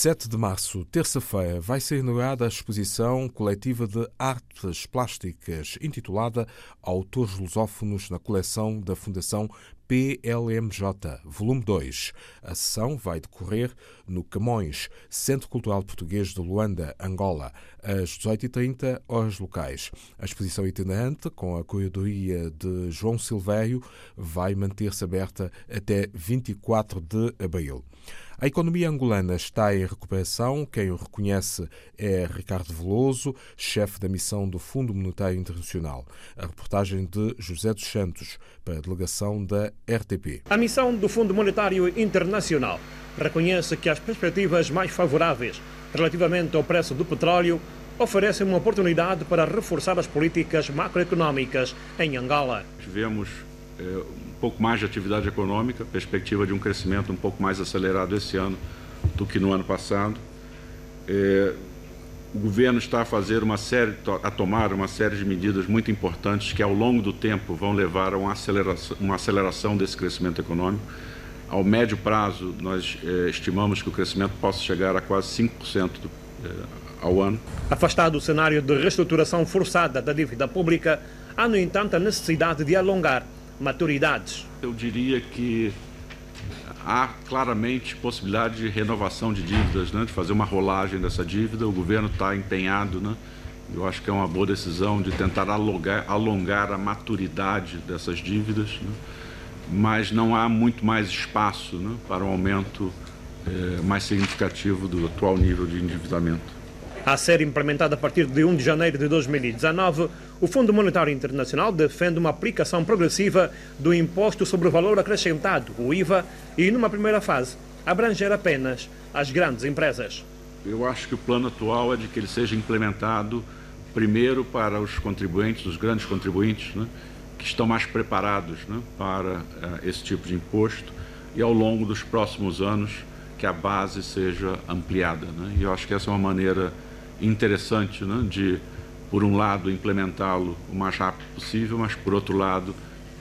27 de março, terça-feira, vai ser inaugurada a exposição coletiva de artes plásticas intitulada Autores Lusófonos na coleção da Fundação PLMJ, volume 2. A sessão vai decorrer no Camões, Centro Cultural Português de Luanda, Angola, às 18h30, horas locais. A exposição itinerante, com a curadoria de João Silvério, vai manter-se aberta até 24 de abril. A economia angolana está em recuperação. Quem o reconhece é Ricardo Veloso, chefe da missão do Fundo Monetário Internacional. A reportagem de José dos Santos, para a delegação da RTP. A missão do Fundo Monetário Internacional reconhece que as perspectivas mais favoráveis relativamente ao preço do petróleo oferecem uma oportunidade para reforçar as políticas macroeconómicas em Angola. Tivemos é, um pouco mais de atividade econômica, perspectiva de um crescimento um pouco mais acelerado esse ano do que no ano passado. É, o governo está a fazer uma série, a tomar uma série de medidas muito importantes que ao longo do tempo vão levar a uma aceleração, uma aceleração desse crescimento econômico. Ao médio prazo, nós é, estimamos que o crescimento possa chegar a quase 5% do, é, ao ano. Afastado o cenário de reestruturação forçada da dívida pública, há, no entanto, a necessidade de alongar maturidades. Eu diria que há claramente possibilidade de renovação de dívidas, né, de fazer uma rolagem dessa dívida. O governo está empenhado, né, eu acho que é uma boa decisão de tentar alongar, alongar a maturidade dessas dívidas, né, mas não há muito mais espaço né, para um aumento é, mais significativo do atual nível de endividamento. A ser implementada a partir de 1 de janeiro de 2019, o Fundo Monetário Internacional defende uma aplicação progressiva do Imposto sobre o Valor Acrescentado, o IVA, e, numa primeira fase, abranger apenas as grandes empresas. Eu acho que o plano atual é de que ele seja implementado primeiro para os contribuintes, os grandes contribuintes, né, que estão mais preparados né, para uh, esse tipo de imposto, e ao longo dos próximos anos que a base seja ampliada. Né? E eu acho que essa é uma maneira interessante né, de, por um lado, implementá-lo o mais rápido possível, mas, por outro lado,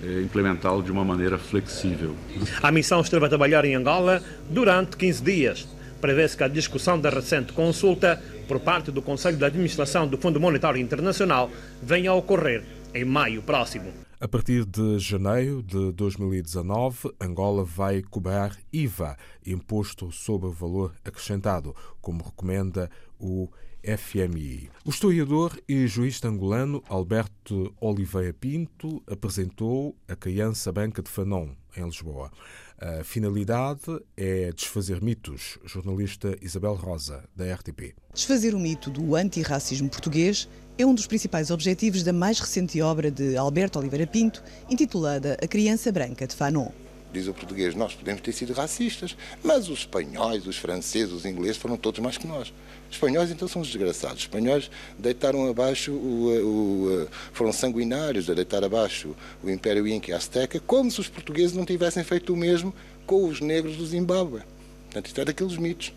é, implementá-lo de uma maneira flexível. A missão esteve a trabalhar em Angola durante 15 dias. Prevê-se que a discussão da recente consulta por parte do Conselho de Administração do Fundo Monetário Internacional venha a ocorrer em maio próximo. A partir de janeiro de 2019, Angola vai cobrar IVA, Imposto sobre Valor Acrescentado, como recomenda o FMI. O historiador e juiz angolano Alberto Oliveira Pinto apresentou a Criança Branca de Fanon, em Lisboa. A finalidade é desfazer mitos. Jornalista Isabel Rosa, da RTP. Desfazer o mito do antirracismo português é um dos principais objetivos da mais recente obra de Alberto Oliveira Pinto, intitulada A Criança Branca de Fanon diz o português, nós podemos ter sido racistas, mas os espanhóis, os franceses, os ingleses foram todos mais que nós. Os espanhóis então são os desgraçados. Os espanhóis deitaram abaixo, o, o, foram sanguinários a deitar abaixo o Império Inca e Azteca, como se os portugueses não tivessem feito o mesmo com os negros do Zimbábue. Portanto, isto é daqueles mitos.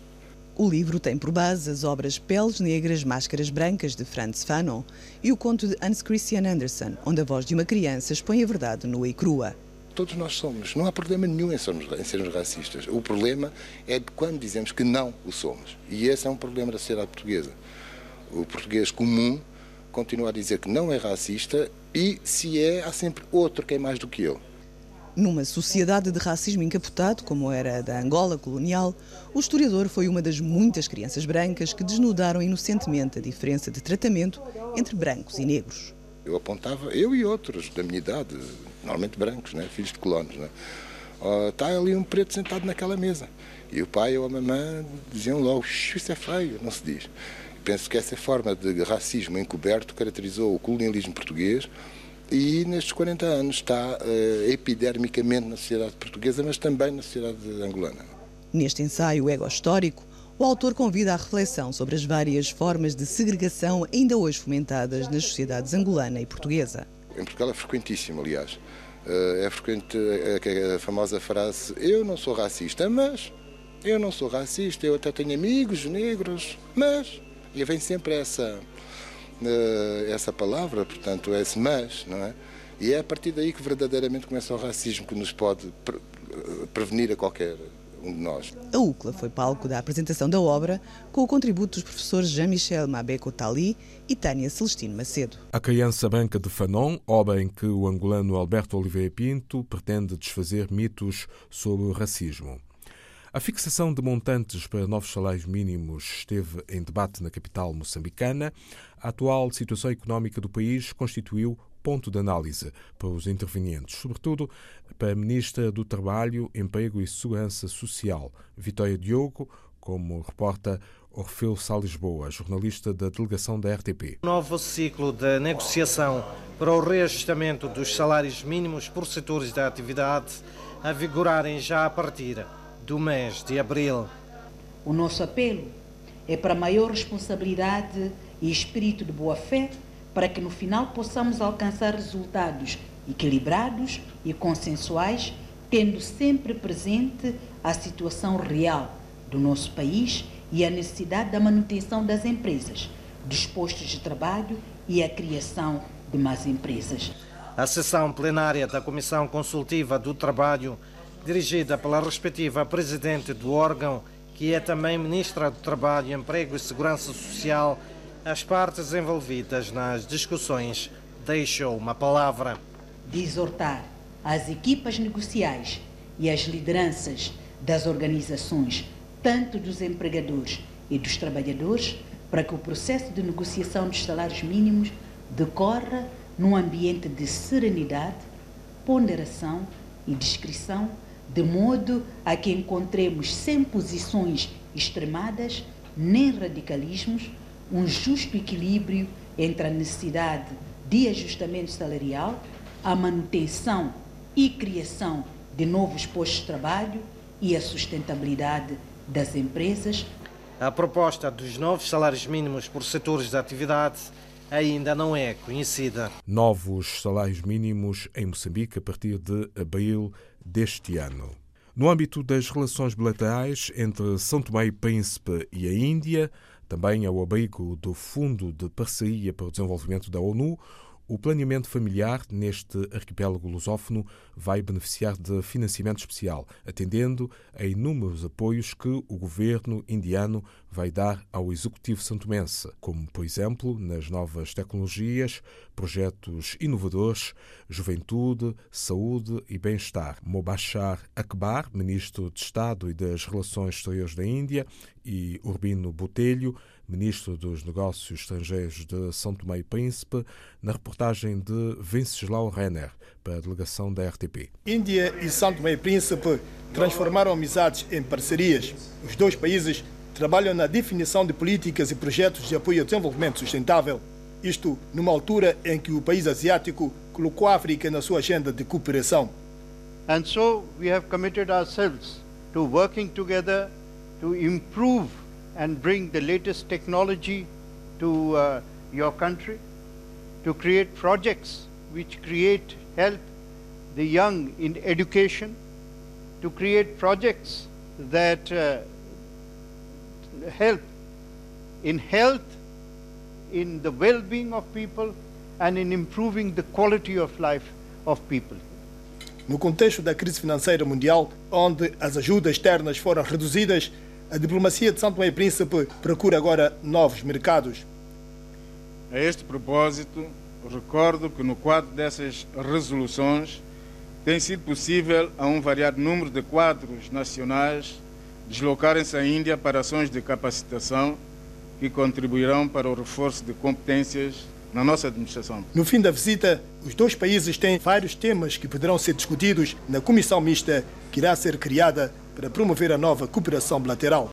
O livro tem por base as obras Peles Negras, Máscaras Brancas, de Franz Fanon, e o conto de Hans Christian Andersen, onde a voz de uma criança expõe a verdade nua e crua. Todos nós somos. Não há problema nenhum em sermos, em sermos racistas. O problema é de quando dizemos que não o somos. E esse é um problema da sociedade portuguesa. O português comum continua a dizer que não é racista e, se é, há sempre outro que é mais do que ele. Numa sociedade de racismo encapotado, como era a da Angola colonial, o historiador foi uma das muitas crianças brancas que desnudaram inocentemente a diferença de tratamento entre brancos e negros. Eu apontava, eu e outros da minha idade, normalmente brancos, né? filhos de colonos. Né? Está ali um preto sentado naquela mesa. E o pai ou a mamãe diziam logo: Isso é feio, não se diz. Penso que essa forma de racismo encoberto caracterizou o colonialismo português e nestes 40 anos está uh, epidermicamente na sociedade portuguesa, mas também na sociedade angolana. Neste ensaio ego histórico, o autor convida à reflexão sobre as várias formas de segregação ainda hoje fomentadas nas sociedades angolana e portuguesa. Em Portugal é frequentíssimo, aliás. Eh, é frequente a famosa frase: Eu não sou racista, mas. Eu não sou racista, eu até tenho amigos negros, mas. E vem sempre essa, eh, essa palavra, portanto, esse mas, não é? E é a partir daí que verdadeiramente começa o racismo que nos pode prevenir a qualquer um de nós. A UCLA foi palco da apresentação da obra com o contributo dos professores Jean-Michel Mabeco Tali e Tânia Celestino Macedo. A Criança Branca de Fanon, obra em que o angolano Alberto Oliveira Pinto pretende desfazer mitos sobre o racismo. A fixação de montantes para novos salários mínimos esteve em debate na capital moçambicana. A atual situação económica do país constituiu ponto de análise para os intervenientes, sobretudo para a Ministra do Trabalho, Emprego e Segurança Social, Vitória Diogo, como reporta Orfeu Salisboa, jornalista da delegação da RTP. Novo ciclo de negociação para o reajustamento dos salários mínimos por setores da atividade a vigorarem já a partir do mês de abril. O nosso apelo é para maior responsabilidade e espírito de boa-fé para que no final possamos alcançar resultados equilibrados e consensuais, tendo sempre presente a situação real do nosso país e a necessidade da manutenção das empresas, dos postos de trabalho e a criação de mais empresas. A sessão plenária da Comissão Consultiva do Trabalho dirigida pela respectiva presidente do órgão, que é também ministra do Trabalho, Emprego e Segurança Social, as partes envolvidas nas discussões deixou uma palavra. De exortar as equipas negociais e as lideranças das organizações, tanto dos empregadores e dos trabalhadores, para que o processo de negociação dos salários mínimos decorra num ambiente de serenidade, ponderação e discrição de modo a que encontremos sem posições extremadas nem radicalismos, um justo equilíbrio entre a necessidade de ajustamento salarial, a manutenção e criação de novos postos de trabalho e a sustentabilidade das empresas. A proposta dos novos salários mínimos por setores de atividade ainda não é conhecida. Novos salários mínimos em Moçambique a partir de abril deste ano. No âmbito das relações bilaterais entre São Tomé e Príncipe e a Índia, também ao abrigo do Fundo de Parceria para o Desenvolvimento da ONU, o planeamento familiar neste arquipélago lusófono vai beneficiar de financiamento especial, atendendo a inúmeros apoios que o governo indiano vai dar ao executivo santomense, como, por exemplo, nas novas tecnologias, projetos inovadores, juventude, saúde e bem-estar. Mobashar Akbar, ministro de Estado e das Relações Exteriores da Índia, e Urbino Botelho, ministro dos Negócios Estrangeiros de São Tomé e Príncipe, na reportagem de Venceslau Renner, para a delegação da RTP. Índia e São Tomé e Príncipe transformaram amizades em parcerias. Os dois países trabalham na definição de políticas e projetos de apoio ao desenvolvimento sustentável. Isto numa altura em que o país asiático colocou a África na sua agenda de cooperação. And so we have committed ourselves to working together to improve and bring the latest technology to uh, your country, to create projects which create help the young in education, to create projects that uh, help in health, in the well-being of people, and in improving the quality of life of people. No contexto da crise financeira mundial, onde as ajudas externas foram reduzidas, a diplomacia de São Tomé e Príncipe procura agora novos mercados. A este propósito, recordo que no quadro dessas resoluções tem sido possível a um variado número de quadros nacionais deslocarem-se à Índia para ações de capacitação que contribuirão para o reforço de competências na nossa administração. No fim da visita, os dois países têm vários temas que poderão ser discutidos na comissão mista que irá ser criada para promover a nova cooperação bilateral.